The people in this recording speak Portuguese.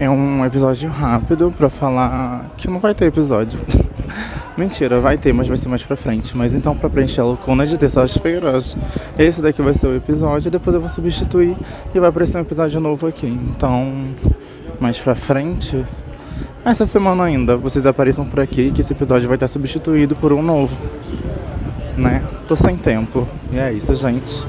É um episódio rápido pra falar que não vai ter episódio. Mentira, vai ter, mas vai ser mais pra frente. Mas então, pra preencher a lacuna de terças-feiras, esse daqui vai ser o episódio. Depois eu vou substituir e vai aparecer um episódio novo aqui. Então, mais pra frente, essa semana ainda, vocês apareçam por aqui que esse episódio vai estar substituído por um novo. Né? Tô sem tempo. E é isso, gente.